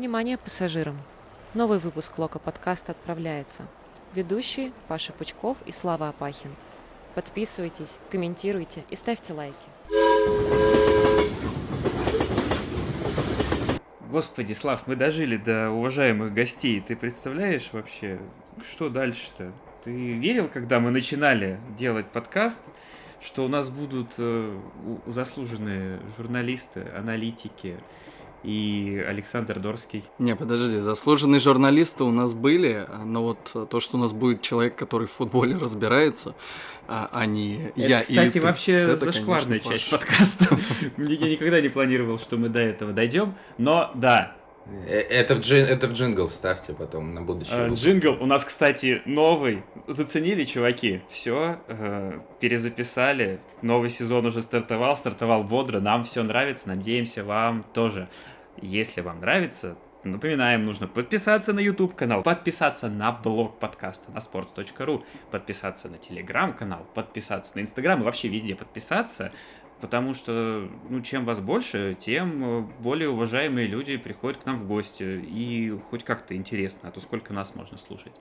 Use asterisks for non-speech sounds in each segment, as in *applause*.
Внимание пассажирам! Новый выпуск Лока подкаста отправляется. Ведущие Паша Пучков и Слава Апахин. Подписывайтесь, комментируйте и ставьте лайки. Господи, Слав, мы дожили до уважаемых гостей. Ты представляешь вообще, что дальше-то? Ты верил, когда мы начинали делать подкаст, что у нас будут э, заслуженные журналисты, аналитики, и Александр Дорский. Не, подожди, заслуженные журналисты у нас были, но вот то, что у нас будет человек, который в футболе разбирается, а не это, я кстати, или ты, вообще это, зашкварная конечно, часть подкаста. *laughs* Я никогда не планировал, что мы до этого дойдем, но да, Это в, джин, это в джингл вставьте потом на будущий Э, выпуск. Джингл у нас, кстати, новый. Заценили, чуваки? Все, перезаписали. Новый сезон уже стартовал, стартовал бодро. Нам все нравится, надеемся, вам тоже. Если вам нравится, напоминаем, нужно подписаться на YouTube канал, подписаться на блог подкаста на sports.ru, подписаться на телеграм канал, подписаться на Инстаграм и вообще везде подписаться. Потому что, ну, чем вас больше, тем э, более уважаемые люди приходят к нам в гости. И хоть как-то интересно, а то сколько нас можно слушать.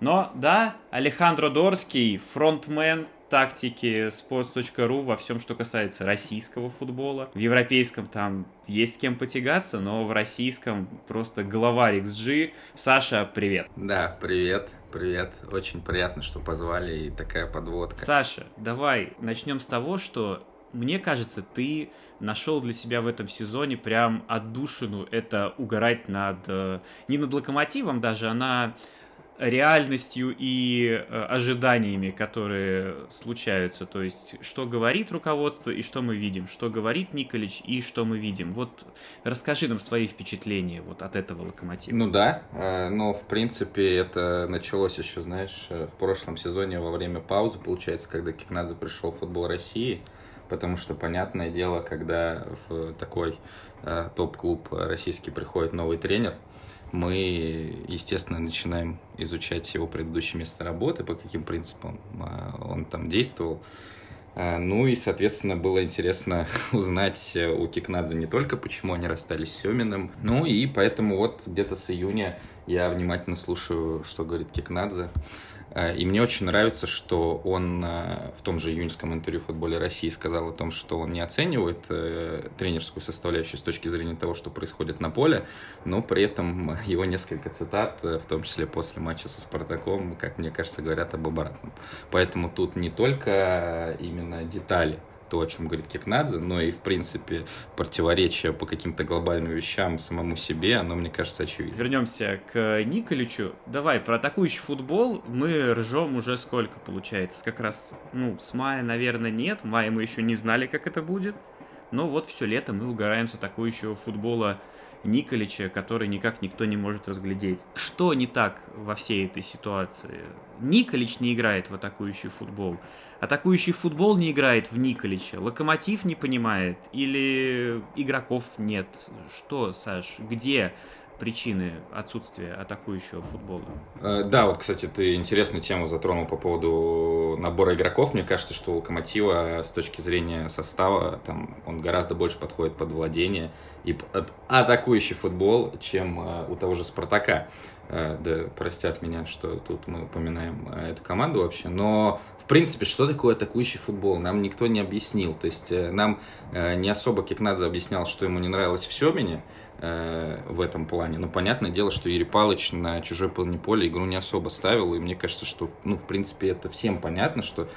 Но, да, Алехандро Дорский, фронтмен тактики sports.ru во всем, что касается российского футбола. В европейском там есть с кем потягаться, но в российском просто главарь XG. Саша, привет. Да, привет, привет. Очень приятно, что позвали и такая подводка. Саша, давай начнем с того, что мне кажется, ты нашел для себя в этом сезоне прям отдушину. Это угорать над... э, Не над локомотивом даже, а на реальностью и э, ожиданиями, которые случаются. То есть, что говорит руководство и что мы видим. Что говорит Николич и что мы видим. Вот расскажи нам свои впечатления вот от этого локомотива. Ну да, э, но в принципе это началось еще, знаешь, в прошлом сезоне во время паузы, получается, когда Кикнадзе пришел в футбол России, потому что, понятное дело, когда в такой э, топ-клуб российский приходит новый тренер, мы, естественно, начинаем изучать его предыдущее место работы, по каким принципам э, он там действовал. Э, Ну и, соответственно, было интересно *laughs* узнать у Кикнадзе не только, почему они расстались с Семиным, ну и поэтому вот где-то с июня я внимательно слушаю, что говорит Кикнадзе. Э, И мне очень нравится, что он э, в том же июньском интервью футболе России сказал о том, что он не оценивает э, тренерскую составляющую с точки зрения того, что происходит на поле, но при этом *laughs* его несколько цитат, в том числе после матча со Спартаком, как мне кажется, говорят об обратном. Поэтому тут не только именно детали, то, о чем говорит Кикнадзе, но и, в принципе, противоречие по каким-то глобальным вещам самому себе, оно, мне кажется, очевидно. Вернемся к Николичу. Давай, про атакующий футбол мы ржем уже сколько получается? Как раз, ну, с мая, наверное, нет. В мае мы еще не знали, как это будет. Но вот все лето мы угораем с атакующего футбола Николича, который никак никто не может разглядеть. Что не так во всей этой ситуации? Николич не играет в атакующий футбол. Атакующий футбол не играет в Николича. Локомотив не понимает. Или игроков нет. Что, Саш, где причины отсутствия атакующего футбола? Э, Да, вот, кстати, ты интересную тему затронул по поводу набора игроков. Мне кажется, что у Локомотива с точки зрения состава там он гораздо больше подходит под владение и под атакующий футбол, чем э, у того же Спартака. Э, Да, простят меня, что тут мы упоминаем э, эту команду вообще, но в принципе, что такое атакующий футбол, нам никто не объяснил. То есть нам не особо Кикнадзе объяснял, что ему не нравилось в Семене, э, в этом плане. Но понятное дело, что Юрий Палыч на чужой поля игру не особо ставил, и мне кажется, что, ну, в принципе, это всем понятно, что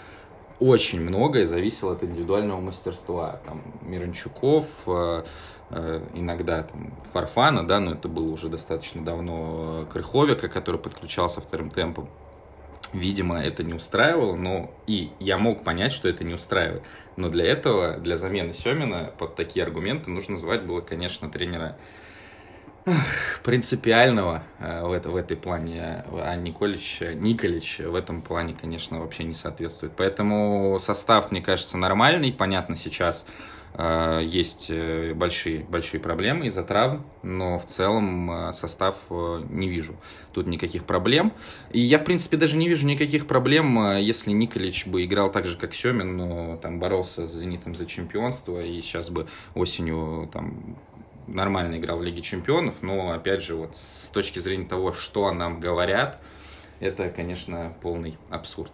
очень многое зависело от индивидуального мастерства. Там Миранчуков, э, э, иногда там Фарфана, да, но это было уже достаточно давно, Крыховика, который подключался вторым темпом. Видимо, это не устраивало, но и я мог понять, что это не устраивает. Но для этого, для замены Семина, под такие аргументы нужно звать было, конечно, тренера принципиального э, в, это, в этой плане, а Николич, Николич в этом плане, конечно, вообще не соответствует. Поэтому состав, мне кажется, нормальный. Понятно, сейчас э, есть э, большие, большие проблемы из-за травм, но в целом э, состав э, не вижу тут никаких проблем. И я, в принципе, даже не вижу никаких проблем, э, если Николич бы играл так же, как Семин, но там боролся с «Зенитом» за чемпионство, и сейчас бы осенью там нормально играл в Лиге Чемпионов, но, опять же, вот с точки зрения того, что нам говорят, это, конечно, полный абсурд.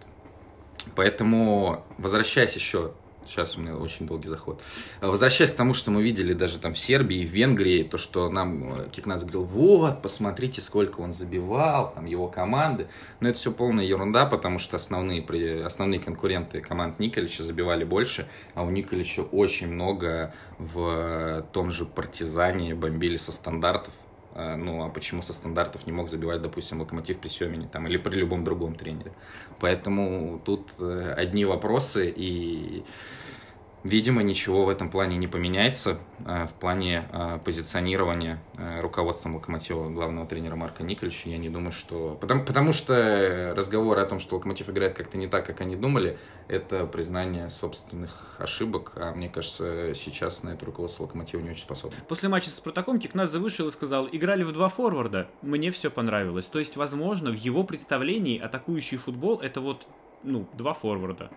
Поэтому, возвращаясь еще Сейчас у меня очень долгий заход. Возвращаясь к тому, что мы видели даже там в Сербии, в Венгрии, то, что нам э, Кикнас говорил, вот, посмотрите, сколько он забивал, там его команды. Но это все полная ерунда, потому что основные, основные конкуренты команд Николича забивали больше, а у Николича очень много в том же партизане бомбили со стандартов. Э, ну, а почему со стандартов не мог забивать, допустим, Локомотив при Семене там, или при любом другом тренере. Поэтому тут э, одни вопросы, и Видимо, ничего в этом плане не поменяется э, в плане э, позиционирования э, руководством Локомотива главного тренера Марка Никольевича. Я не думаю, что... Потому, потому что разговоры о том, что Локомотив играет как-то не так, как они думали, это признание собственных ошибок. А мне кажется, сейчас на это руководство Локомотива не очень способно. После матча с Спартаком Кикнадзе вышел и сказал, играли в два форварда, мне все понравилось. То есть, возможно, в его представлении атакующий футбол это вот ну, два форварда.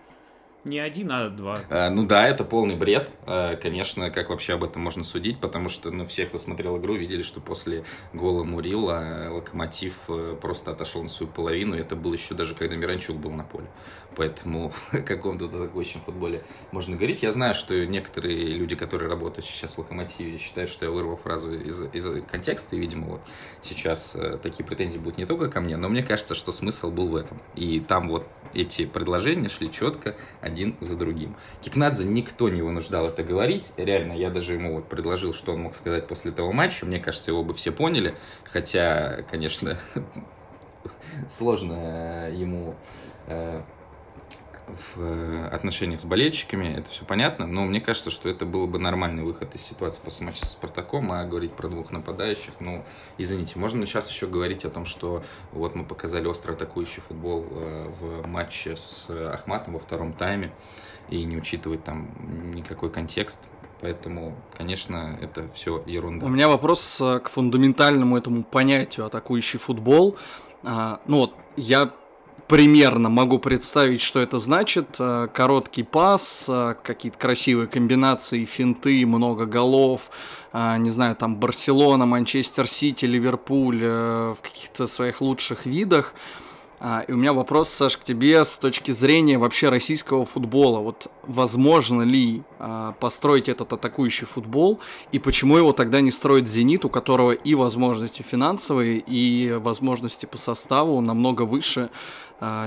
Не один, а два. А, ну да, это полный бред. А, конечно, как вообще об этом можно судить, потому что ну, все, кто смотрел игру, видели, что после гола Мурила Локомотив э, просто отошел на свою половину. И это было еще даже, когда Миранчук был на поле. Поэтому *laughs* о каком-то атакующем футболе можно говорить. Я знаю, что некоторые люди, которые работают сейчас в Локомотиве, считают, что я вырвал фразу из, из контекста. И, видимо, вот сейчас э, такие претензии будут не только ко мне, но мне кажется, что смысл был в этом. И там вот эти предложения шли четко один за другим. Кикнадзе никто не вынуждал это говорить. Реально, я даже ему вот предложил, что он мог сказать после того матча. Мне кажется, его бы все поняли. Хотя, конечно, *laughs* сложно ему э, в э, отношениях с болельщиками, это все понятно, но мне кажется, что это было бы нормальный выход из ситуации после матча с Спартаком, а говорить про двух нападающих, ну, извините, можно сейчас еще говорить о том, что вот мы показали остро атакующий футбол э, в матче с Ахматом во втором тайме, и не учитывать там никакой контекст, Поэтому, конечно, это все ерунда. У меня вопрос э, к фундаментальному этому понятию атакующий футбол. А, ну вот, я примерно могу представить, что это значит. Э, короткий пас, э, какие-то красивые комбинации, финты, много голов. Э, не знаю, там Барселона, Манчестер Сити, Ливерпуль в каких-то своих лучших видах. И у меня вопрос, Саш, к тебе с точки зрения вообще российского футбола. Вот возможно ли построить этот атакующий футбол, и почему его тогда не строит «Зенит», у которого и возможности финансовые, и возможности по составу намного выше,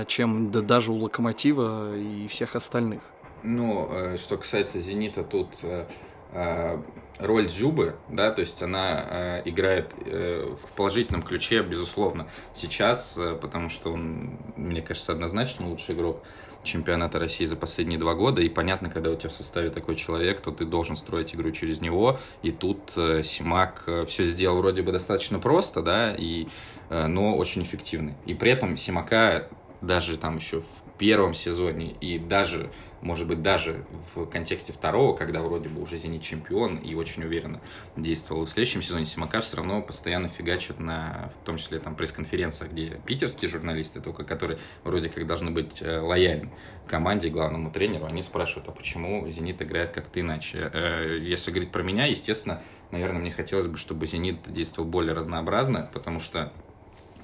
чем да, даже у «Локомотива» и всех остальных? Ну, э, что касается «Зенита», тут э, э, роль Зюбы, да, то есть она играет в положительном ключе, безусловно, сейчас, потому что он, мне кажется, однозначно лучший игрок чемпионата России за последние два года, и понятно, когда у тебя в составе такой человек, то ты должен строить игру через него, и тут Симак все сделал вроде бы достаточно просто, да, и, но очень эффективный. И при этом Симака даже там еще в первом сезоне и даже, может быть, даже в контексте второго, когда вроде бы уже «Зенит» чемпион и очень уверенно действовал в следующем сезоне, Симака все равно постоянно фигачит на, в том числе, там, пресс-конференциях, где питерские журналисты, только которые вроде как должны быть э, лояльны команде, главному тренеру, они спрашивают, а почему «Зенит» играет как-то иначе? Э, если говорить про меня, естественно, наверное, мне хотелось бы, чтобы «Зенит» действовал более разнообразно, потому что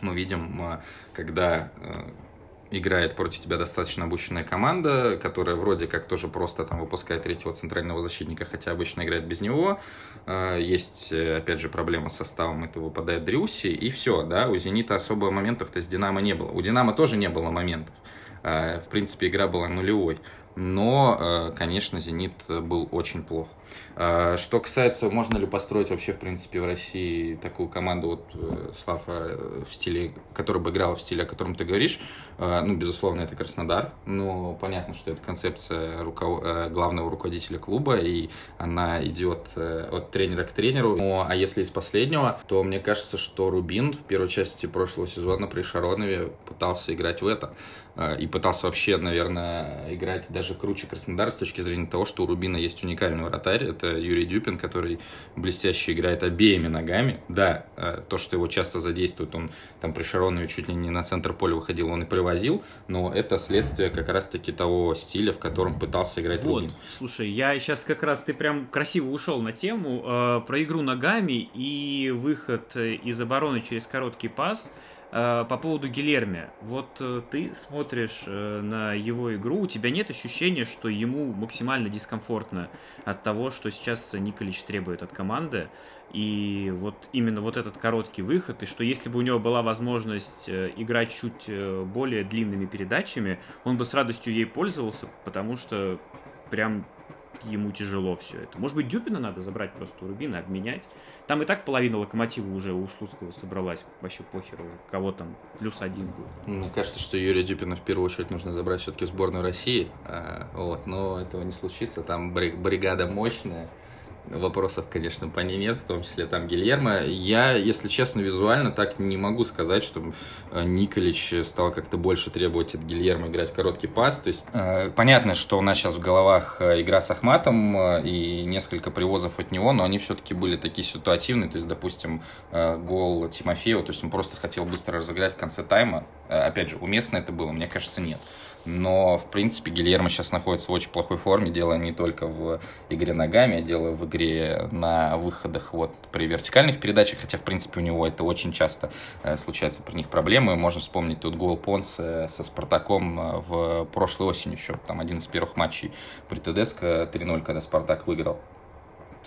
мы видим, э, когда играет против тебя достаточно обученная команда, которая вроде как тоже просто там выпускает третьего центрального защитника, хотя обычно играет без него. А, есть, э, опять же, проблема с составом, это выпадает Дрюси, и все, да, у «Зенита» особо моментов-то с «Динамо» не было. У «Динамо» тоже не было моментов. А, в принципе, игра была нулевой. Но, э, конечно, «Зенит» был очень плох. А, что касается, можно ли построить вообще, в принципе, в России такую команду, вот, э, Слава, э, в стиле, которая бы играла в стиле, о котором ты говоришь, а, ну, безусловно, это Краснодар, но понятно, что это концепция руков... Э, главного руководителя клуба, и она идет от тренера к тренеру. Ну, а если из последнего, то мне кажется, что Рубин в первой части прошлого сезона при Шаронове пытался играть в это, и пытался вообще, наверное, играть даже круче Краснодара с точки зрения того, что у Рубина есть уникальный вратарь, это Юрий Дюпин, который блестяще играет обеими ногами. Да, э, то, что его часто задействуют, он там при Шаронове чуть ли не на центр поля выходил, он и привозил, но это следствие как раз-таки того стиля, в котором пытался играть вот, Рубин. Слушай, я сейчас как раз, ты прям красиво ушел на тему э, про игру ногами и выход из обороны через короткий пас. Э, по поводу Гилерми, вот э, ты смотришь э, на его игру, у тебя нет ощущения, что ему максимально дискомфортно от того, что сейчас Николич требует от команды, и вот именно вот этот короткий выход, и что если бы у него была возможность играть чуть более длинными передачами, он бы с радостью ей пользовался, потому что прям ему тяжело все это. Может быть, Дюпина надо забрать просто у Рубина, обменять. Там и так половина локомотива уже у Слуцкого собралась. Вообще похеру, кого там плюс один будет. Мне кажется, что Юрия Дюпина в первую очередь нужно забрать все-таки в сборную России. А, вот, но этого не случится. Там бригада мощная. Вопросов, конечно, по ней нет, в том числе там Гильермо. Я, если честно, визуально так не могу сказать, что э, Николич стал как-то больше требовать от Гильермо играть в короткий пас. То есть э, понятно, что у нас сейчас в головах э, игра с Ахматом и несколько привозов от него, но они все-таки были такие ситуативные. То есть, допустим, гол Тимофеева, то есть он просто хотел быстро разыграть в конце тайма. Опять же, уместно это было? Мне кажется, нет. Но, в принципе, Гильермо сейчас находится в очень плохой форме. Дело не только в игре ногами, а дело в игре на выходах вот, при вертикальных передачах. Хотя, в принципе, у него это очень часто э, случается при них проблемы. Можно вспомнить тут гол Понса со Спартаком э, в прошлой осенью еще. Там один из первых матчей при ТДСК 3-0, когда Спартак выиграл.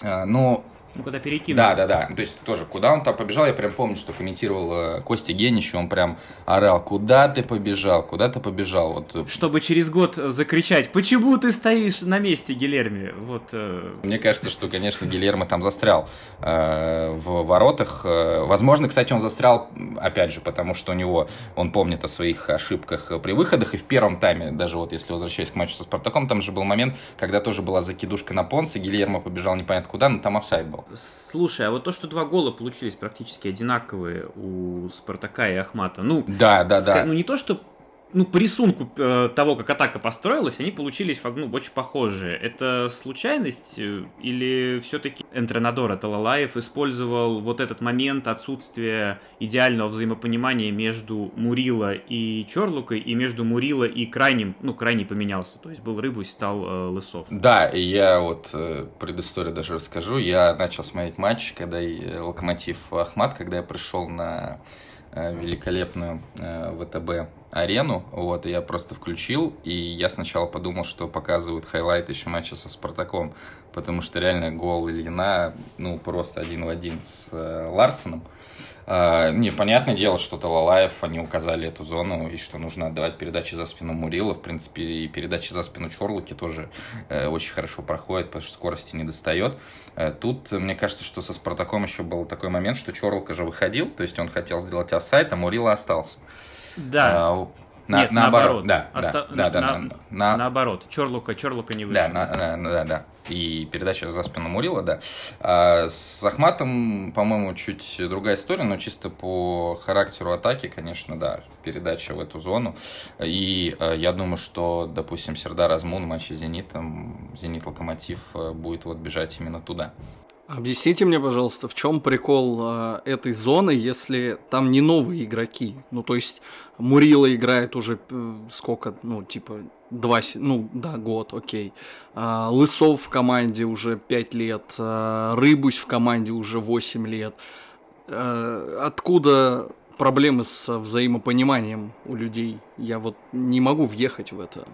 Э, но ну, куда перекинул. Да, да, да. То есть тоже, куда он там побежал, я прям помню, что комментировал э, Костя Генич, он прям орал, куда ты побежал, куда ты побежал. Вот. Э, Чтобы через год закричать, почему ты стоишь на месте, Гилерми? Вот, э... Мне кажется, что, конечно, Гилермо там застрял э, в воротах. Э, возможно, кстати, он застрял, опять же, потому что у него, он помнит о своих ошибках при выходах, и в первом тайме, даже вот если возвращаясь к матчу со Спартаком, там же был момент, когда тоже была закидушка на Понса, Гильермо побежал непонятно куда, но там офсайд был. Слушай, а вот то, что два гола получились практически одинаковые у Спартака и Ахмата, ну, да, да, да. ну не то, что ну, по рисунку э, того, как атака построилась, они получились ну, очень похожие. Это случайность э, или все-таки Энтренадор Талалаев использовал вот этот момент отсутствия идеального взаимопонимания между Мурила и Чорлукой и между Мурила и крайним, ну, крайний поменялся, то есть был Рыбусь, стал э, Лысов. Да, и я вот э, предысторию даже расскажу. Я начал смотреть матч, когда и Локомотив Ахмат, когда я пришел на э, великолепную э, ВТБ арену, вот, и я просто включил, и я сначала подумал, что показывают хайлайты еще матча со Спартаком, потому что реально гол Ильина, ну, просто один в один с э, Ларсоном. Э, не, понятное дело, что Талалаев, они указали эту зону, и что нужно отдавать передачи за спину Мурило. В принципе, и передачи за спину Чорлуки тоже uh, очень хорошо проходят, потому что скорости не достает. Uh, тут, мне кажется, что со Спартаком еще был такой момент, что Чорлока же выходил, то есть он хотел сделать офсайт, а Мурила остался. Да. На, Нет, наоборот. наоборот. Да, Оста... да, да, на, да, на... Наоборот. Чорлука, Чорлука не вышел. Да, на, на, да, да. И передача за спину Мурила, да. А с Ахматом, по-моему, чуть другая история, но чисто по характеру атаки, конечно, да, передача в эту зону. И э, я думаю, что, допустим, Сердар Азмун в матче с Зенитом, Зенит-Локомотив э, будет вот бежать именно туда. Объясните мне, пожалуйста, в чем прикол э, этой зоны, если там не новые игроки? Ну, то есть Мурила играет уже э, сколько, ну, типа, два, ну, да, год, окей. Э, Лысов в команде уже пять лет, э, Рыбусь в команде уже восемь лет. Э, откуда проблемы с взаимопониманием у людей? Я вот не могу въехать в это.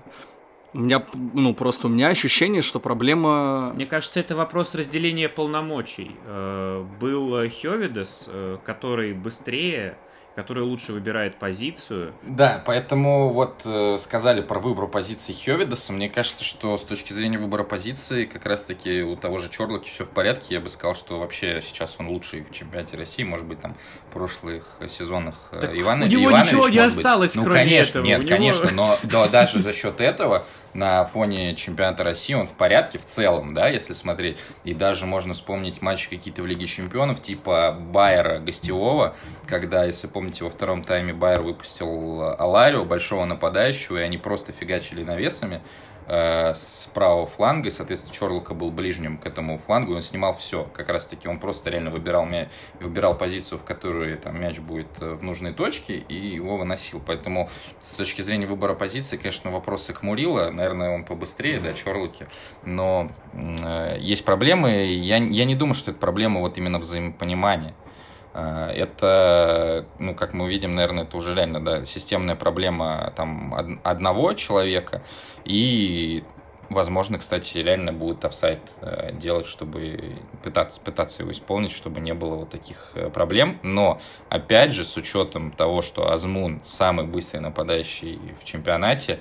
У меня, ну, просто у меня ощущение, что проблема... Мне кажется, это вопрос разделения полномочий. Э, был Хёвидес, э, который быстрее который лучше выбирает позицию. Да, поэтому вот э, сказали про выбор позиции Хёвидаса. Мне кажется, что с точки зрения выбора позиции, как раз-таки у того же Чорлоки все в порядке. Я бы сказал, что вообще сейчас он лучший в чемпионате России, может быть, там в прошлых сезонах э, так Иван, у него Иванович, ничего не осталось, быть. ну, кроме конечно, этого. Нет, него... конечно, но да, даже за счет этого на фоне чемпионата России он в порядке в целом, да, если смотреть. И даже можно вспомнить матчи какие-то в Лиге Чемпионов, типа Байера гостевого, когда, если помните, во втором тайме Байер выпустил Аларио, большого нападающего, и они просто фигачили навесами. Э, с правого фланга, и, соответственно, Чорлока был ближним к этому флангу, и он снимал все. Как раз-таки он просто реально выбирал, мяч, выбирал позицию, в которой там, мяч будет э, в нужной точке, и его выносил. Поэтому с точки зрения выбора позиции, конечно, вопросы к Мурила. Наверное, он побыстрее, да, Чорлоки. Но э, есть проблемы. Я, я не думаю, что это проблема вот именно взаимопонимания. Э, это, ну, как мы видим, наверное, это уже реально да, системная проблема там, одного человека. И, возможно, кстати, реально будет офсайт э, делать, чтобы пытаться, пытаться его исполнить, чтобы не было вот таких э, проблем. Но, опять же, с учетом того, что Азмун самый быстрый нападающий в чемпионате,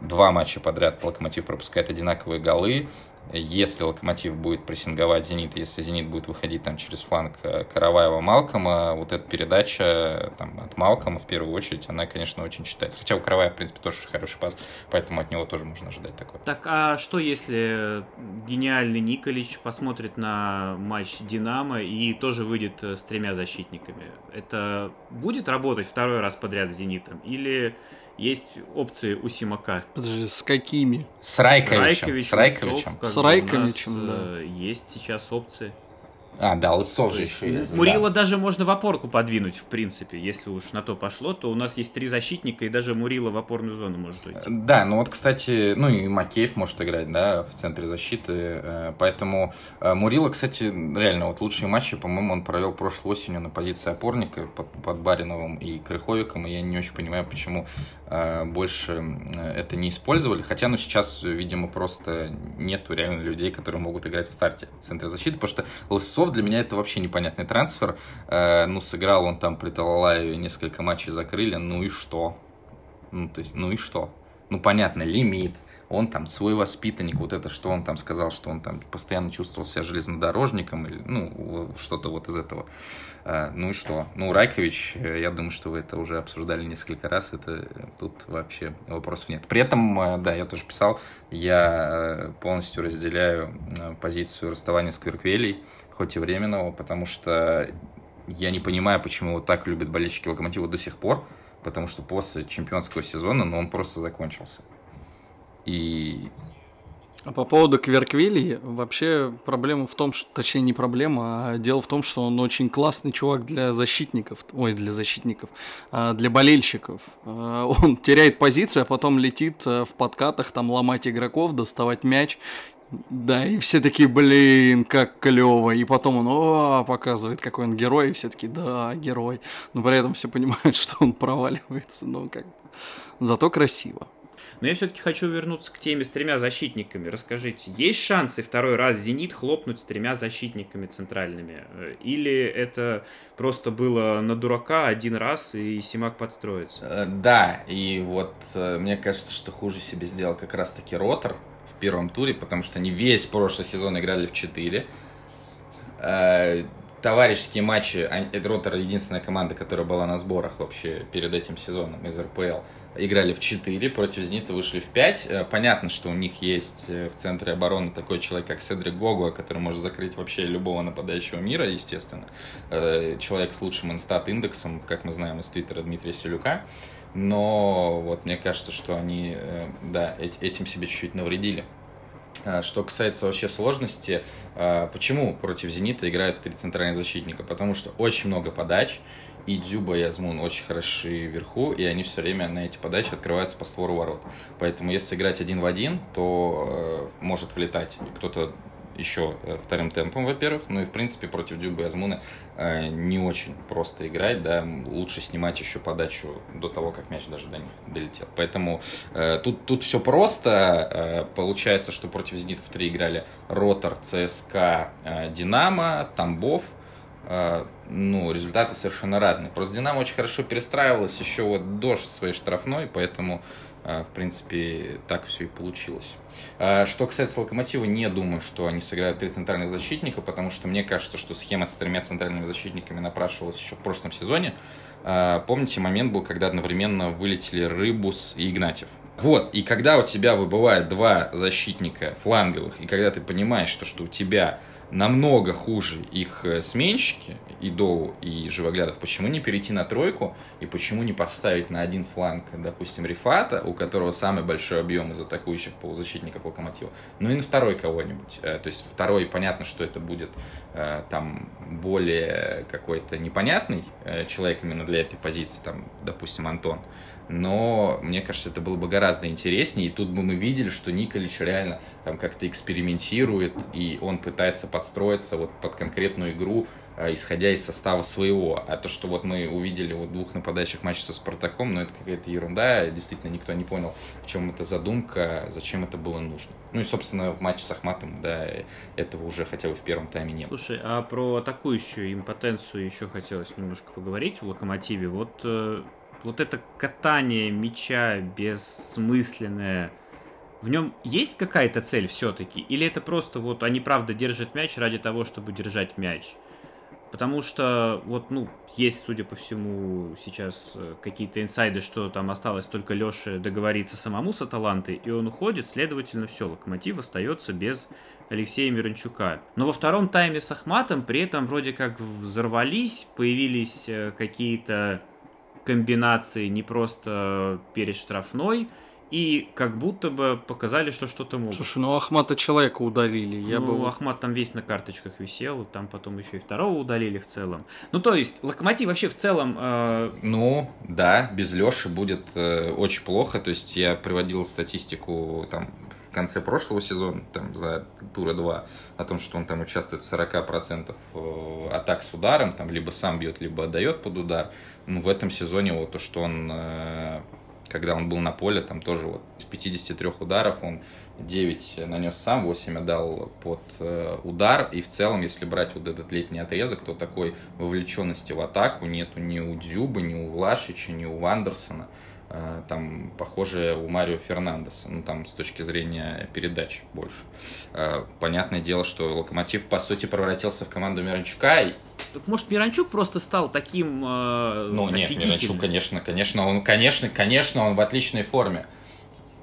два матча подряд Локомотив пропускает одинаковые голы, если Локомотив будет прессинговать Зенит, если Зенит будет выходить там через фланг э, Караваева Малкома, вот эта передача там, от Малкома в первую очередь, она, конечно, очень читается. Хотя у Караваева, в принципе, тоже хороший пас, поэтому от него тоже можно ожидать такое. Так, а что если гениальный Николич посмотрит на матч Динамо и тоже выйдет э, с тремя защитниками? Это будет работать второй раз подряд с Зенитом? Или есть опции у Симака. Подожди, с какими? С Райковичем. Райкович, с Райковичем. С Райковичем, да. Э, есть сейчас опции. А, да, Лысов же еще есть. Мурила да. даже можно в опорку подвинуть, в принципе, если уж на то пошло, то у нас есть три защитника, и даже Мурила в опорную зону может уйти. Да, ну вот, кстати, ну и Макеев может играть, да, в центре защиты, э, поэтому э, Мурила, кстати, реально, вот лучшие матчи, по-моему, он провел прошлой осенью на позиции опорника под, под Бариновым и Крыховиком, и я не очень понимаю, почему э, больше это не использовали, хотя, ну, сейчас, видимо, просто нету реально людей, которые могут играть в старте в центре защиты, потому что Лысов Кузнецов для меня это вообще непонятный трансфер. Э, ну, сыграл он там при Талалаеве несколько матчей закрыли, ну и что? Ну, то есть, ну и что? Ну, понятно, лимит, он там свой воспитанник, вот это, что он там сказал, что он там постоянно чувствовал себя железнодорожником, или, ну, что-то вот из этого. А, ну и что? Ну, Райкович, э, я думаю, что вы это уже обсуждали несколько раз, это тут вообще вопросов нет. При этом, э, да, я тоже писал, я э, полностью разделяю позицию расставания с Кверквелей, хоть и временного, потому что я не понимаю, почему его так любят болельщики Локомотива до сих пор, потому что после чемпионского сезона, ну, он просто закончился. И а по поводу Кверквили, вообще проблема в том, что, точнее не проблема, а дело в том, что он очень классный чувак для защитников, ой, для защитников, а, для болельщиков. А, он теряет позицию, а потом летит э, в подкатах там ломать игроков, доставать мяч. Да, и все такие, блин, как клево. И потом он о, показывает, какой он герой, и все таки да, герой. Но при этом все понимают, *laughs* что он проваливается, но как бы зато красиво. Но я все-таки хочу вернуться к теме с тремя защитниками. Расскажите, есть шансы второй раз «Зенит» хлопнуть с тремя защитниками центральными? Или это просто было на дурака один раз и Симак подстроится? Э, да, и вот э, мне кажется, что хуже себе сделал как раз-таки Ротор первом туре, потому что они весь прошлый сезон играли в 4 э, товарищеские матчи, Ротор единственная команда, которая была на сборах вообще перед этим сезоном из РПЛ играли в 4, против Зенита вышли в 5. Э, понятно, что у них есть э, в центре обороны такой человек, как Седрик Гогуа, который может закрыть вообще любого нападающего мира, естественно. Человек с лучшим инстат-индексом, как мы знаем из твиттера Дмитрия Селюка. Но вот мне кажется, что они да, этим себе чуть-чуть навредили. Что касается вообще сложности, почему против «Зенита» играют три центральных защитника? Потому что очень много подач, и Дзюба, и Азмун очень хороши вверху, и они все время на эти подачи открываются по створу ворот. Поэтому если играть один в один, то э, может влетать кто-то еще э, вторым темпом, во-первых. Ну и, в принципе, против Дюба и Азмуна э, не очень просто играть, да. Лучше снимать еще подачу до того, как мяч даже до них долетел. Поэтому э, тут, тут все просто. Получается, что против Зенита в три играли Ротор, ЦСКА, Динамо, Тамбов – ну, результаты совершенно разные. Просто Динамо очень хорошо перестраивалась еще вот до своей штрафной, поэтому, в принципе, так все и получилось. А, что касается Локомотива, не думаю, что они сыграют три центральных защитника, потому что мне кажется, что схема с тремя центральными защитниками напрашивалась еще в прошлом сезоне. Помните, момент был, когда одновременно вылетели Рыбус и Игнатьев. Вот, и когда у тебя выбывает два защитника фланговых, и когда ты понимаешь, что, что у тебя намного хуже их э, сменщики, и Доу, и Живоглядов, почему не перейти на тройку, и почему не поставить на один фланг, допустим, Рифата, у которого самый большой объем из атакующих полузащитников Локомотива, ну и на второй кого-нибудь. Э, то есть второй, понятно, что это будет э, там более какой-то непонятный человек именно для этой позиции, там, допустим, Антон, но мне кажется, это было бы гораздо интереснее, и тут бы мы видели, что Николич реально там как-то экспериментирует, и он пытается подстроиться вот под конкретную игру, э, исходя из состава своего. А то, что вот мы увидели вот двух нападающих матчей со Спартаком, ну это какая-то ерунда, действительно никто не понял, в чем эта задумка, зачем это было нужно. Ну и, собственно, в матче с Ахматом, да, этого уже хотя бы в первом тайме не было. Слушай, а про атакующую импотенцию еще хотелось немножко поговорить в Локомотиве. Вот э, вот это катание мяча бессмысленное, в нем есть какая-то цель все-таки? Или это просто вот они правда держат мяч ради того, чтобы держать мяч? Потому что вот, ну, есть, судя по всему, сейчас э, какие-то инсайды, что там осталось только Леше договориться самому с Аталантой, и он уходит, следовательно, все, Локомотив остается без Алексея Миранчука. Но во втором тайме с Ахматом при этом вроде как взорвались, появились э, какие-то комбинации не просто перед штрафной, и как будто бы показали, что что-то могут. Слушай, ну Ахмата человека удалили. Я ну, бы... Ахмат там весь на карточках висел, там потом еще и второго удалили в целом. Ну, то есть, Локомотив вообще в целом... Э... Ну, да, без Леши будет э, очень плохо. То есть, я приводил статистику там в конце прошлого сезона, там, за тура 2, о том, что он там участвует в 40% э, атак с ударом, там, либо сам бьет, либо отдает под удар ну, в этом сезоне вот то, что он, э, когда он был на поле, там тоже вот из 53 ударов он 9 нанес сам, 8 отдал под э, удар. И в целом, если брать вот этот летний отрезок, то такой вовлеченности в атаку нету ни у Дзюбы, ни у Влашича, ни у Вандерсона. Э, там похоже у Марио Фернандеса, ну там с точки зрения передач больше. Э, понятное дело, что Локомотив по сути превратился в команду Миранчука. Так может Миранчук просто стал таким э, Ну нет, Миранчук, конечно, конечно, он, конечно, конечно, он в отличной форме.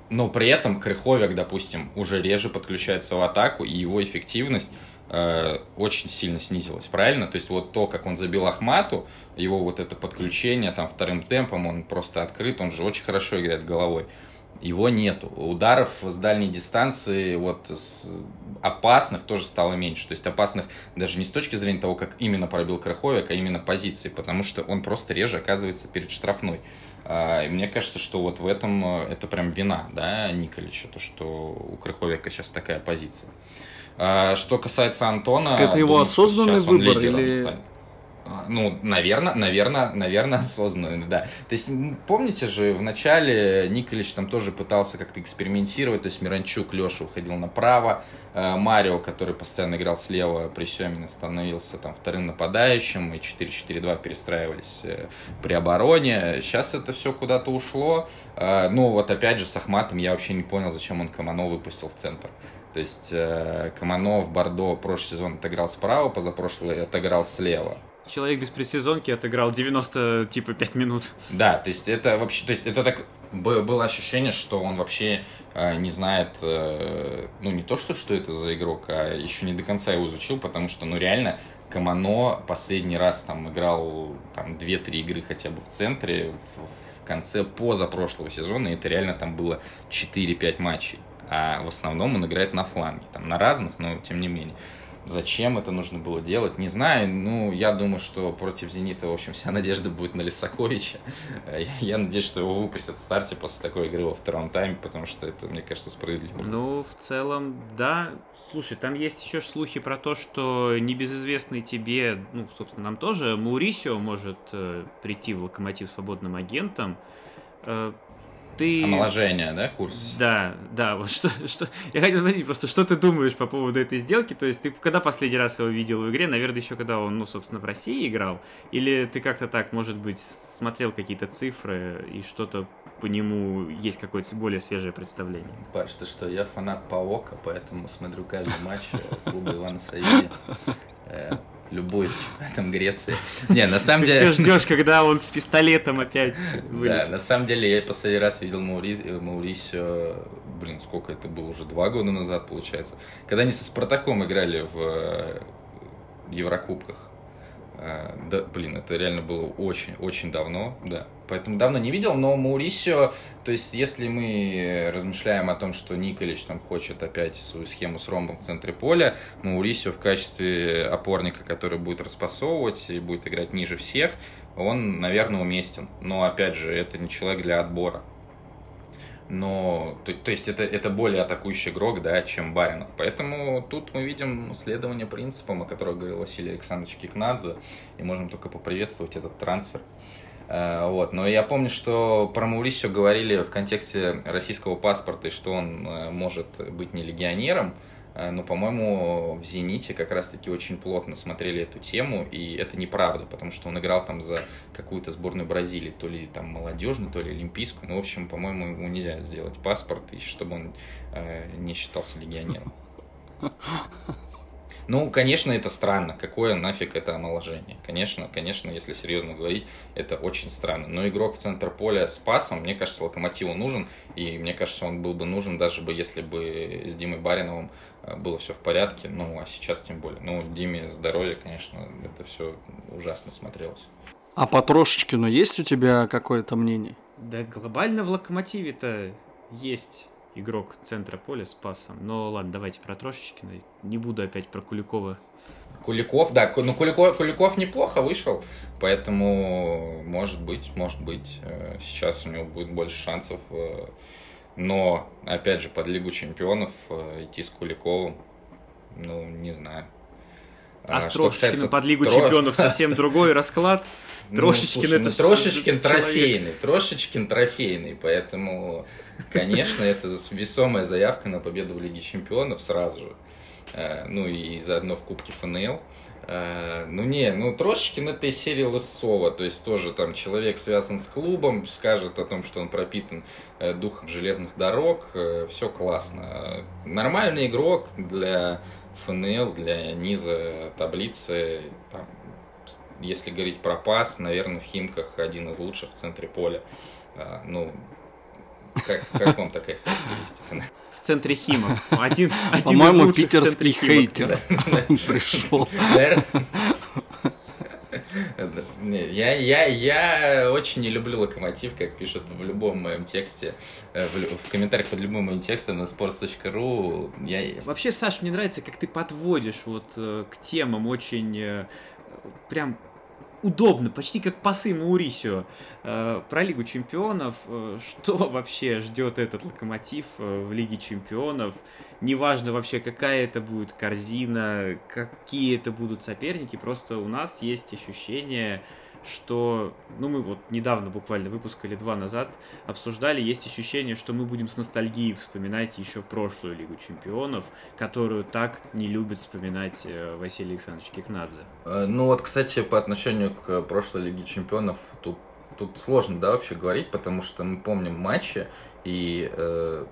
Но при этом Крыховик, допустим, уже реже подключается в атаку, и его эффективность Э, очень сильно снизилась, правильно? То есть вот то, как он забил Ахмату, его вот это подключение там вторым темпом, он просто открыт, он же очень хорошо играет головой. Его нету. Ударов с дальней дистанции вот с опасных тоже стало меньше. То есть опасных даже не с точки зрения того, как именно пробил Краховик, а именно позиции, потому что он просто реже оказывается перед штрафной. А, и мне кажется, что вот в этом э, это прям вина, да, Николича, то, что у Краховика сейчас такая позиция. А, что касается Антона... Это его думаю, осознанный выбор или... Станет. А, ну, наверное, наверное, наверное, *laughs* осознанный, да. То есть, помните же, в начале Николич там тоже пытался как-то экспериментировать, то есть Миранчук, Леша уходил направо, э, Марио, который постоянно играл слева, при Семине становился там вторым нападающим, и 4-4-2 перестраивались э, при обороне. Сейчас это все куда-то ушло. Ну, вот опять же, с Ахматом я вообще не понял, зачем он Камано выпустил в центр. То есть э, Каманов, Бордо прошлый сезон отыграл справа, позапрошлый отыграл слева. Человек без предсезонки отыграл 90 типа 5 минут. Да, то есть это вообще, то есть это так было ощущение, что он вообще э, не знает, э, ну не то что что это за игрок, а еще не до конца его изучил, потому что ну реально Камано последний раз там играл там 2-3 игры хотя бы в центре в, в конце позапрошлого сезона, и это реально там было 4-5 матчей а в основном он играет на фланге, там на разных, но тем не менее. Зачем это нужно было делать, не знаю. Ну, я думаю, что против «Зенита», в общем, вся надежда будет на Лисаковича. Я надеюсь, что его выпустят в старте после такой игры во втором тайме, потому что это, мне кажется, справедливо. Ну, в целом, да. Слушай, там есть еще слухи про то, что небезызвестный тебе, ну, собственно, нам тоже, Маурисио может э, прийти в «Локомотив» свободным агентом. Э, ты... Омоложение, да, курс? Да, да, вот что, что... Я хотел спросить просто, что ты думаешь по поводу этой сделки? То есть ты когда последний раз его видел в игре? Наверное, еще когда он, ну, собственно, в России играл? Или ты как-то так, может быть, смотрел какие-то цифры и что-то по нему есть какое-то более свежее представление? Паш, ты что, я фанат Паока, поэтому смотрю каждый матч клуба Ивана Савини э, любуюсь этом Греции. Не, на самом Ты деле... все ждешь, когда он с пистолетом опять. Да, на самом деле я последний раз видел Маури... Маурисио блин, сколько это было уже, два года назад, получается, когда они со Спартаком играли в э, Еврокубках. Э, да, блин, это реально было очень-очень давно, да. Поэтому давно не видел, но Маурисио, то есть если мы размышляем о том, что Николич там хочет опять свою схему с ромбом в центре поля, Маурисио в качестве опорника, который будет распасовывать и будет играть ниже всех, он, наверное, уместен. Но, опять же, это не человек для отбора. Но, то, то есть, это, это более атакующий игрок, да, чем Баринов. Поэтому тут мы видим следование принципам, о которых говорил Василий Александрович Кикнадзе, и можем только поприветствовать этот трансфер. Э, вот. Но я помню, что про Маурисио говорили в контексте российского паспорта, и что он э, может быть не легионером, Э, но, по-моему, в «Зените» как раз-таки очень плотно смотрели эту тему, и это неправда, потому что он играл там за какую-то сборную Бразилии, то ли там молодежную, то ли олимпийскую, ну, в общем, по-моему, ему нельзя сделать паспорт, и чтобы он э, не считался легионером. *laughs* Ну, конечно, это странно. Какое нафиг это омоложение? Конечно, конечно, если серьезно говорить, это очень странно. Но игрок в центр поля с пасом, мне кажется, Локомотиву нужен. И мне кажется, он был бы нужен, даже бы если бы с Димой Бариновым э, было все в порядке. Ну, а сейчас тем более. Ну, Диме здоровье, конечно, это все ужасно смотрелось. А по Трошечкину есть у тебя какое-то мнение? Да глобально в Локомотиве-то есть игрок центра поля с пасом. Но ладно, давайте про Трошечкина. Не буду опять про Куликова. Куликов, да, ну Куликов, Куликов неплохо вышел, поэтому может быть, может быть, э, сейчас у него будет больше шансов. Э, но, опять же, под Лигу Чемпионов э, идти с Куликовым, ну, не знаю. А, а с Трошечкиным под Лигу Тро... Чемпионов совсем *laughs* другой расклад. Трошечкин ну, слушай, это... Ну, Трошечкин трофейный, Трошечкин трофейный, поэтому, конечно, это весомая заявка на победу в Лиге Чемпионов сразу же. Э, ну и заодно в Кубке ФНЛ. Э, ну не, ну Трошечкин это из серии Лысова, то есть тоже там человек связан с клубом, скажет о том, что он пропитан э, духом железных дорог, все классно. Нормальный игрок для ФНЛ, для низа таблицы, там, если говорить про пас, наверное, в Химках один из лучших в центре поля. Ну, как, как вам такая характеристика? В центре Хима. Один, один По-моему, питерский хейтер *laughs* пришел. Я, я, я очень не люблю локомотив, как пишут в любом моем тексте, э, в, в комментариях под любым моим текстом на sports.ru. Я... Вообще, Саш, мне нравится, как ты подводишь вот э, к темам очень э, прям удобно, почти как пасы Маурисио. Э, про Лигу Чемпионов, э, что *laughs* вообще ждет этот локомотив э, в Лиге Чемпионов, неважно вообще какая это будет корзина, какие это будут соперники, просто у нас есть ощущение, что, ну, мы вот недавно, буквально выпуск или два назад обсуждали, есть ощущение, что мы будем с ностальгией вспоминать еще прошлую Лигу Чемпионов, которую так не любит вспоминать э, Василий Александрович Кикнадзе. Э, ну вот, кстати, по отношению к прошлой Лиге Чемпионов, тут, тут сложно, да, вообще говорить, потому что мы помним матчи, и э,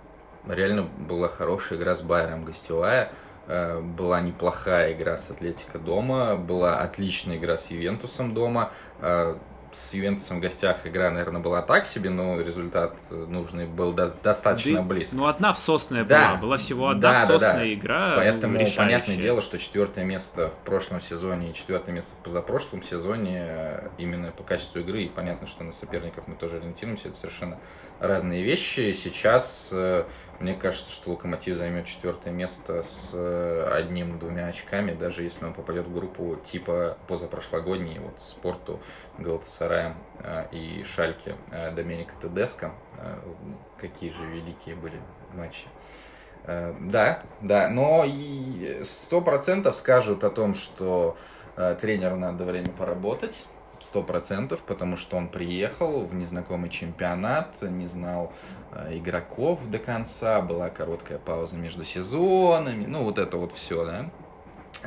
реально была хорошая игра с Байером, гостевая, была неплохая игра с Атлетико дома, была отличная игра с Ювентусом дома. Э, с Ювентусом в гостях игра, наверное, была так себе, но результат нужный был до достаточно близко. Ну, одна всосная да. была, была всего одна да, всосная да, да. игра. Поэтому ну, понятное дело, что четвертое место в прошлом сезоне и четвертое место в позапрошлом сезоне э, именно по качеству игры, и понятно, что на соперников мы тоже ориентируемся, это совершенно разные вещи. Сейчас мне кажется, что Локомотив займет четвертое место с э, одним-двумя очками, даже если он попадет в группу типа позапрошлогодней, вот Спорту, Галатасараем э, и Шальке э, Доменика Тедеско. Какие же великие были матчи. Да, да, но сто процентов скажут о том, что тренеру надо время поработать, сто процентов, потому что он приехал в незнакомый чемпионат, не знал э, игроков до конца, была короткая пауза между сезонами, ну вот это вот все, да.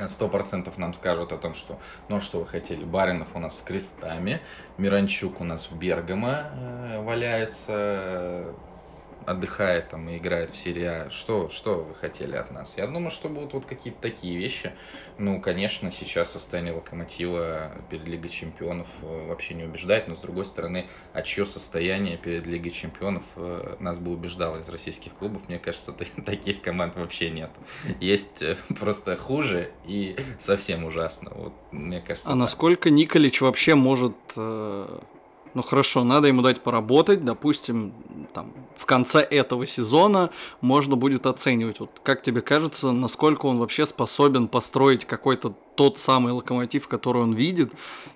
Сто процентов нам скажут о том, что, ну что вы хотели, Баринов у нас с крестами, Миранчук у нас в Бергамо э, валяется, отдыхает там и играет в серии А. Что, что вы хотели от нас? Я думаю, что будут вот какие-то такие вещи. Ну, конечно, сейчас состояние Локомотива перед Лигой Чемпионов э, вообще не убеждает, но с другой стороны, а чье состояние перед Лигой Чемпионов э, нас бы убеждало из российских клубов? Мне кажется, *laughs* таких команд вообще нет. Есть э, просто хуже и совсем ужасно. Вот, мне кажется. А так. насколько Николич вообще может ну хорошо, надо ему дать поработать, допустим, там, в конце этого сезона можно будет оценивать, вот как тебе кажется, насколько он вообще способен построить какой-то тот самый локомотив, который он видит,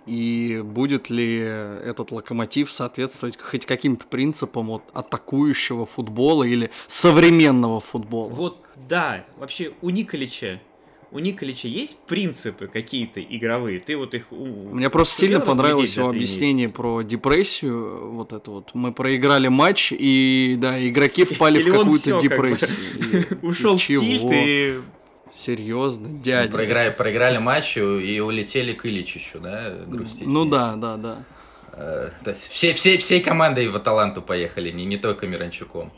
и будет ли этот локомотив соответствовать хоть каким-то принципам вот, атакующего футбола или современного футбола. Вот, да, вообще у Николича у Николича есть принципы какие-то игровые? Ты вот их... Мне просто сильно понравилось его объяснение про депрессию. Вот это вот. Мы проиграли матч, и да, игроки впали в какую-то депрессию. *laughs* Ушел в тильт и Серьезно, дядя. Проиграли, проиграли матч и улетели к Ильичичу, да, грустить. Ну да, да, да. Э, то есть все, все, всей командой в Аталанту поехали, не, не только Миранчуком.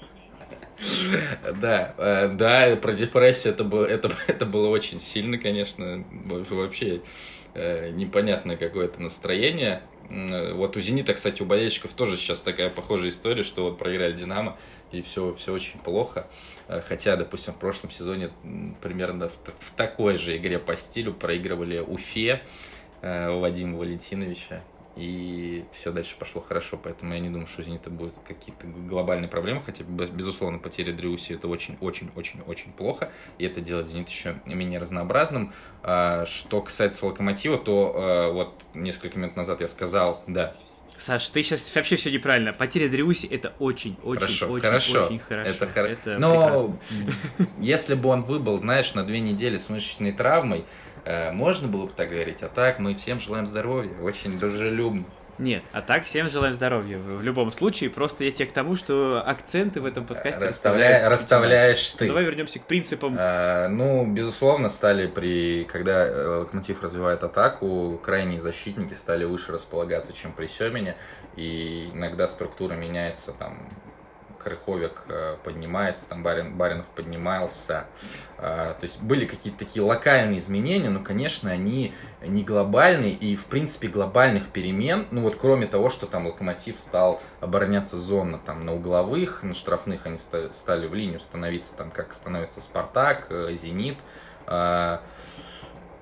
Да, э, да, про депрессию это было, это, *laughs* это было очень сильно, конечно. Вообще э, непонятное какое-то настроение. Вот у «Зенита», кстати, у болельщиков тоже сейчас такая похожая история, что вот проиграли «Динамо», и все, все очень плохо. Э, хотя, допустим, в прошлом сезоне примерно в, в такой же игре по стилю проигрывали Уфе Вадима Валентиновича и все дальше пошло хорошо, поэтому я не думаю, что у «Зенита» будут какие-то глобальные проблемы, хотя, безусловно, потеря Дриуси это очень-очень-очень-очень плохо, и это делает «Зенит» еще менее разнообразным. А, что касается «Локомотива», то а, вот несколько минут назад я сказал, да, Саш, ты сейчас вообще все неправильно. Потеря Дриуси это очень, очень, хорошо, очень, хорошо. очень хорошо. Это, хор... это Но прекрасно. если бы он выбыл, знаешь, на две недели с мышечной травмой, можно было бы так говорить, а так мы всем желаем здоровья, очень дружелюбно. Нет, а так всем желаем здоровья. В любом случае, просто я тебе к тому, что акценты в этом подкасте Расставля... расставляешь ты. Ну, давай вернемся к принципам. А, ну, безусловно, стали при, когда э, Локомотив развивает атаку, крайние защитники стали выше располагаться, чем при Семене, и иногда структура меняется там Крыховик э, поднимается, там Барин, Баринов поднимался. Э, то есть были какие-то такие локальные изменения, но, конечно, они не глобальные. И, в принципе, глобальных перемен, ну вот кроме того, что там Локомотив стал обороняться зонно, там на угловых, на штрафных они стали в линию становиться, там как становится Спартак, э, Зенит.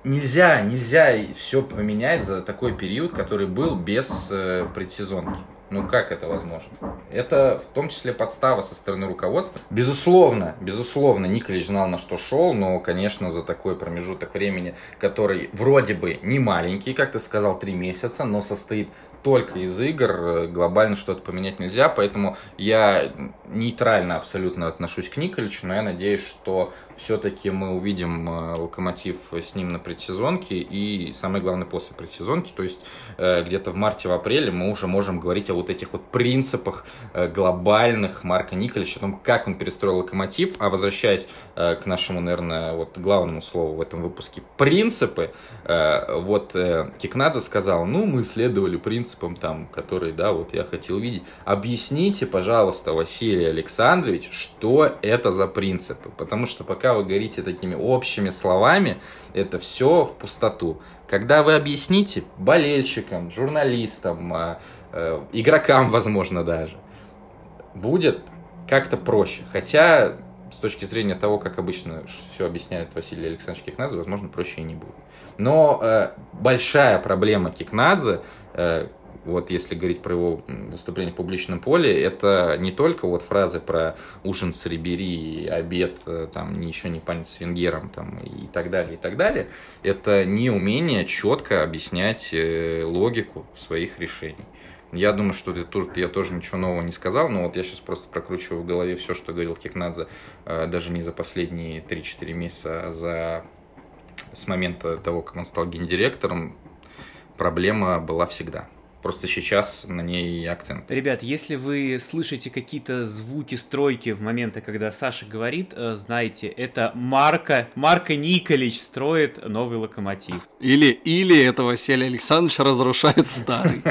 Нельзя, нельзя все поменять за такой период, который был без предсезонки. Ну как это возможно? Это в том числе подстава со стороны руководства. Безусловно, безусловно, Николич знал на что шел, но, конечно, за такой промежуток времени, который вроде бы не маленький, как ты сказал, три месяца, но состоит только из игр, э, глобально что-то поменять нельзя, поэтому я нейтрально абсолютно отношусь к Николичу, но я надеюсь, что все-таки мы увидим э, Локомотив с ним на предсезонке и, самое главное, после предсезонки, то есть э, где-то в марте, в апреле мы уже можем говорить о вот этих вот принципах глобальных Марка Николича, о том, как он перестроил Локомотив, а возвращаясь к нашему, наверное, вот главному слову в этом выпуске, принципы, вот Кикнадзе сказал, ну, мы следовали принципам, там, которые, да, вот я хотел видеть. Объясните, пожалуйста, Василий Александрович, что это за принципы. Потому что пока вы говорите такими общими словами, это все в пустоту. Когда вы объясните болельщикам, журналистам, а, э, игрокам, *laughs* возможно, даже, будет как-то проще. Хотя, с точки зрения того, как обычно все объясняет Василий Александрович Кикнадзе, возможно, проще и не будет. Но э, большая проблема Кикнадзе, э, вот если говорить про его выступление в публичном поле, это не только вот фразы про ужин с Рибери, обед, э, там, еще не понять с Венгером, там, и так далее, и так далее. Это не умение четко объяснять э, логику своих решений. Я думаю, что тут я тоже ничего нового не сказал, но вот я сейчас просто прокручиваю в голове все, что говорил Кикнадзе, э, даже не за последние 3-4 месяца, а за с момента того, как он стал гендиректором, проблема была всегда. Просто сейчас на ней акцент. Ребят, если вы слышите какие-то звуки стройки в моменты, когда Саша говорит, э, знаете, это Марка, Марка Николич строит новый локомотив. Или, или это Василий Александрович разрушает старый.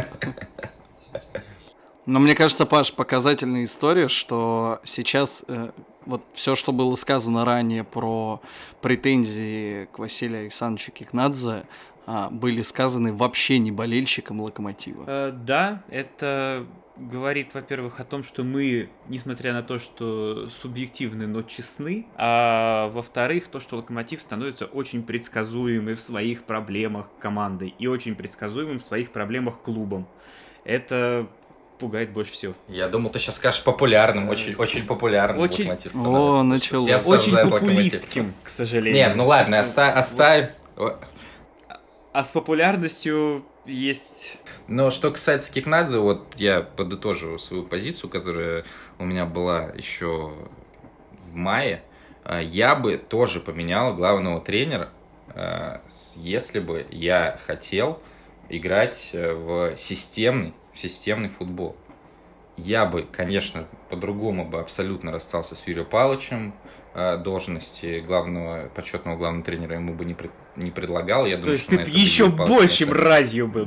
Но мне кажется, Паш, показательная история, что сейчас э, вот все, что было сказано ранее про претензии к Василию Александровичу Кикнадзе, э, были сказаны вообще не болельщикам Локомотива. Э, да, это говорит, во-первых, о том, что мы, несмотря на то, что субъективны, но честны, а во-вторых, то, что Локомотив становится очень предсказуемым в своих проблемах командой и очень предсказуемым в своих проблемах клубом. Это пугает больше всего. Я думал, ты сейчас скажешь популярным, очень, очень популярным очень... локомотив становится. О, началось. Очень популистским, к сожалению. Нет, ну ладно, оста- оставь... А с популярностью есть... Но что касается Кикнадзе, вот я подытожу свою позицию, которая у меня была еще в мае. А, я бы тоже поменял главного тренера, а, если бы я хотел играть э, в системный, в системный футбол. Я бы, конечно, по-другому бы абсолютно расстался с Юрием Павловичем, Э, должности главного почетного главного тренера ему бы не, не предлагал. Я думаю, То есть ты еще большим мразью был.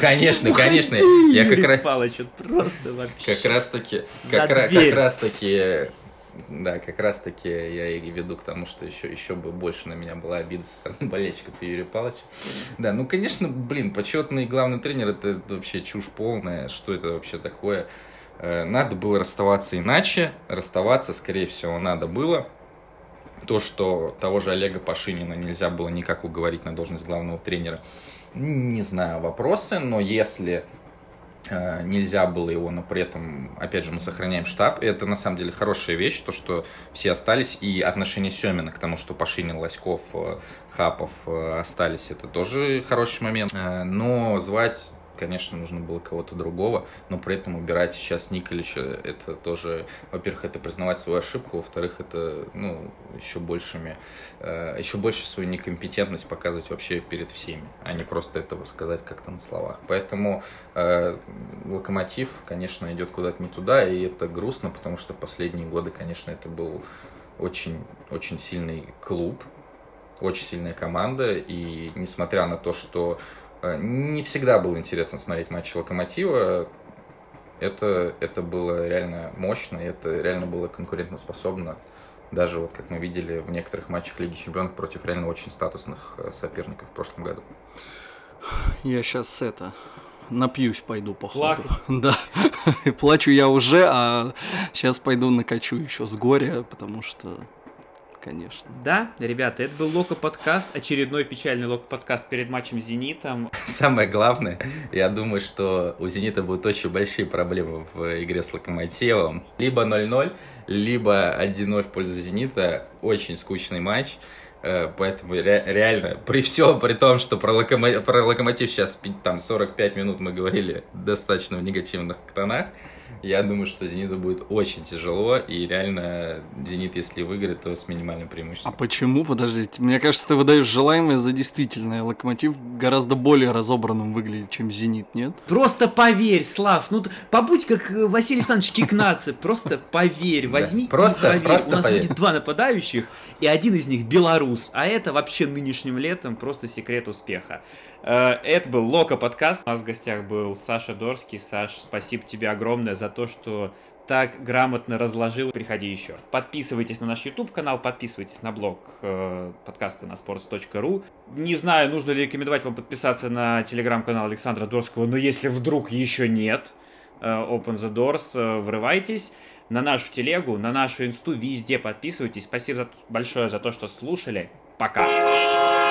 Конечно, конечно. Я как раз... Палыч, просто вообще. Как раз таки, как, как раз таки да, как раз таки я и веду к тому, что еще, еще бы больше на меня была обида со стороны болельщиков Юрия Павловича. Да, ну, конечно, блин, почетный главный тренер это вообще чушь полная. Что это вообще такое? Э, надо было расставаться иначе. Расставаться, скорее всего, надо было то, что того же Олега Пашинина нельзя было никак уговорить на должность главного тренера, не знаю, вопросы, но если э, нельзя было его, но при этом, опять же, мы сохраняем штаб. Это на самом деле хорошая вещь, то, что все остались, и отношение Семина к тому, что Пашинин, Лоськов, э, Хапов э, остались, это тоже хороший момент. Э, но звать конечно, нужно было кого-то другого, но при этом убирать сейчас Николича, это тоже, во-первых, это признавать свою ошибку, во-вторых, это, ну, еще большими, э, еще больше свою некомпетентность показывать вообще перед всеми, а не просто это сказать как-то на словах. Поэтому э, Локомотив, конечно, идет куда-то не туда, и это грустно, потому что последние годы, конечно, это был очень, очень сильный клуб, очень сильная команда, и несмотря на то, что не всегда было интересно смотреть матчи Локомотива. Это, это было реально мощно, это реально было конкурентоспособно. Даже вот как мы видели в некоторых матчах Лиги Чемпионов против реально очень статусных э, соперников в прошлом году. Я сейчас это напьюсь пойду походу. Плакать. *laughs* Да. *laughs* Плачу я уже, а сейчас пойду накачу еще с горя, потому что конечно. Да, ребята, это был Локо подкаст, очередной печальный Локо подкаст перед матчем с Зенитом. Самое главное, я думаю, что у Зенита будут очень большие проблемы в игре с Локомотивом. Либо 0-0, либо 1-0 в пользу Зенита. Очень скучный матч. Э, поэтому ре- реально, при всем, при том, что про, локомо- про локомотив сейчас там 45 минут мы говорили достаточно в негативных тонах, я думаю, что Зениту будет очень тяжело, и реально Зенит, если выиграет, то с минимальным преимуществом. А почему? Подождите, мне кажется, ты выдаешь желаемое за действительное. Локомотив гораздо более разобранным выглядит, чем Зенит, нет? Просто поверь, Слав, ну побудь как э, Василий Александрович Кикнадзе, просто поверь, возьми просто, поверь. Просто У нас будет два нападающих, и один из них белорус, а это вообще нынешним летом просто секрет успеха. Э, это был Лока подкаст. У нас в гостях был Саша Дорский. Саш, спасибо тебе огромное за то, что так грамотно разложил. Приходи еще. Подписывайтесь на наш YouTube канал, подписывайтесь на блог э, подкаста на sports.ru. Не знаю, нужно ли рекомендовать вам подписаться на телеграм-канал Александра Дорского, но если вдруг еще нет, э, Open the Doors, э, врывайтесь на нашу телегу, на нашу инсту, везде подписывайтесь. Спасибо большое за то, что слушали. Пока.